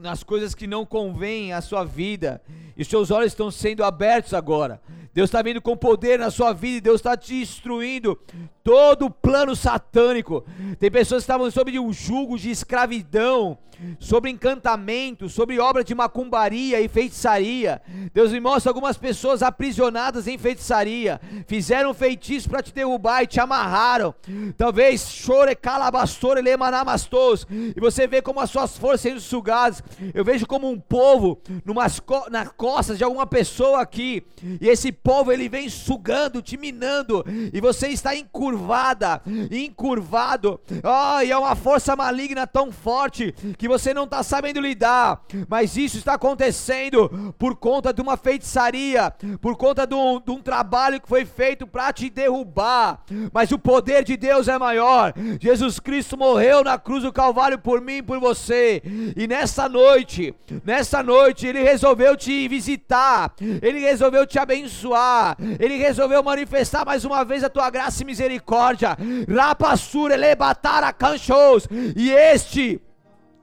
nas coisas que não convêm à sua vida, e seus olhos estão sendo abertos agora. Deus está vindo com poder na sua vida, e Deus está te destruindo todo o plano satânico. Tem pessoas que estavam sob um jugo de escravidão, sobre encantamento, sobre obra de macumbaria e feitiçaria. Deus me mostra algumas pessoas aprisionadas em feitiçaria, fizeram feitiço para te derrubar e te amarraram. Talvez chore calabastore lemanamastos, e você vê como as suas forças sendo sugadas. Eu vejo como um povo numas co nas costas de alguma pessoa aqui, e esse povo ele vem sugando, te minando, e você está encurvada, encurvado. Oh, e é uma força maligna tão forte que você não está sabendo lidar, mas isso está acontecendo por conta de uma feitiçaria, por conta de um, de um trabalho que foi feito para te derrubar. Mas o poder de Deus é maior. Jesus Cristo morreu na cruz do Calvário por mim e por você, e nessa noite, nessa noite, Ele resolveu te visitar, Ele resolveu te abençoar. Ele resolveu manifestar mais uma vez a tua graça e misericórdia. Rapassura, elebatara canchos, e este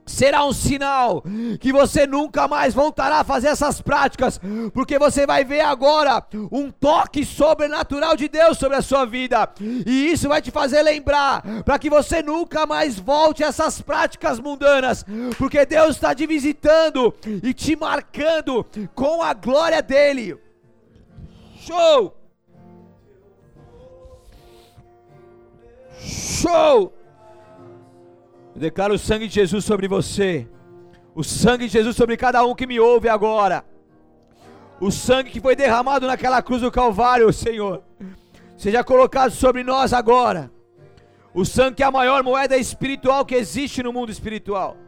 será um sinal que você nunca mais voltará a fazer essas práticas, porque você vai ver agora um toque sobrenatural de Deus sobre a sua vida, e isso vai te fazer lembrar, para que você nunca mais volte a essas práticas mundanas, porque Deus está te visitando e te marcando com a glória dEle. Show! Show! Eu declaro o sangue de Jesus sobre você. O sangue de Jesus sobre cada um que me ouve agora. O sangue que foi derramado naquela cruz do Calvário, Senhor, seja colocado sobre nós agora. O sangue que é a maior moeda espiritual que existe no mundo espiritual.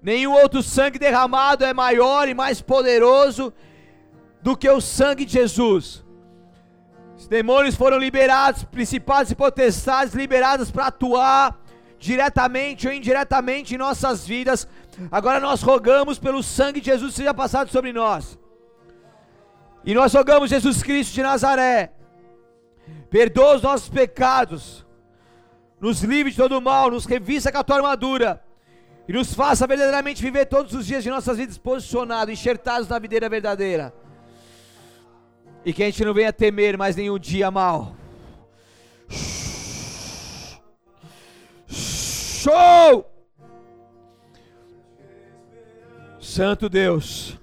Nenhum outro sangue derramado é maior e mais poderoso do que o sangue de Jesus. Os demônios foram liberados, principados e potestades liberados para atuar diretamente ou indiretamente em nossas vidas. Agora nós rogamos pelo sangue de Jesus seja passado sobre nós. E nós rogamos Jesus Cristo de Nazaré. Perdoa os nossos pecados. Nos livre de todo mal, nos revista com a tua armadura. E nos faça verdadeiramente viver todos os dias de nossas vidas posicionados, enxertados na videira verdadeira. E que a gente não venha temer mais nenhum dia mal. Show! Santo Deus.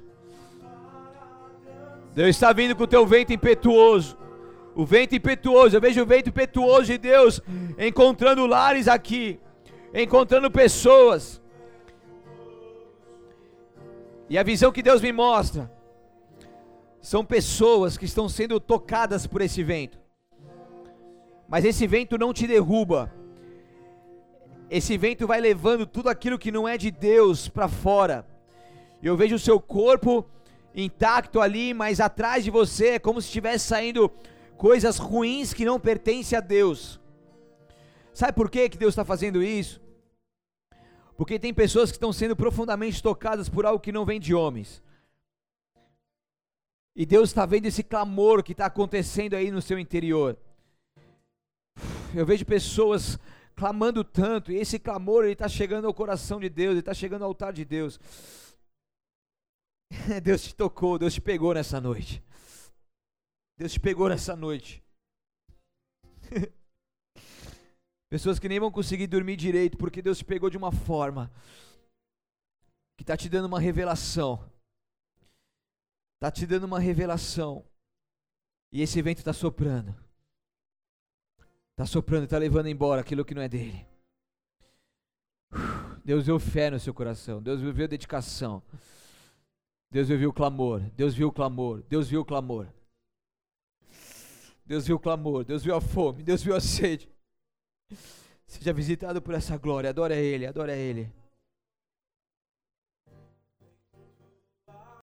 Deus está vindo com o teu vento impetuoso. O vento impetuoso, eu vejo o vento impetuoso de Deus encontrando lares aqui, encontrando pessoas. E a visão que Deus me mostra são pessoas que estão sendo tocadas por esse vento. Mas esse vento não te derruba esse vento vai levando tudo aquilo que não é de Deus para fora. Eu vejo o seu corpo intacto ali, mas atrás de você é como se estivesse saindo coisas ruins que não pertencem a Deus. Sabe por que, que Deus está fazendo isso? Porque tem pessoas que estão sendo profundamente tocadas por algo que não vem de homens. E Deus está vendo esse clamor que está acontecendo aí no seu interior. Eu vejo pessoas clamando tanto, e esse clamor ele está chegando ao coração de Deus, ele está chegando ao altar de Deus. Deus te tocou, Deus te pegou nessa noite. Deus te pegou nessa noite. Pessoas que nem vão conseguir dormir direito porque Deus te pegou de uma forma que está te dando uma revelação. Está te dando uma revelação. E esse vento está soprando. Está soprando, está levando embora aquilo que não é dele. Deus viu fé no seu coração. Deus viu dedicação. Deus viu o clamor. Deus viu o clamor. Deus viu o clamor. Deus viu o clamor. Deus viu a fome. Deus viu a sede. Seja visitado por essa glória. Adore a Ele. Adore a Ele.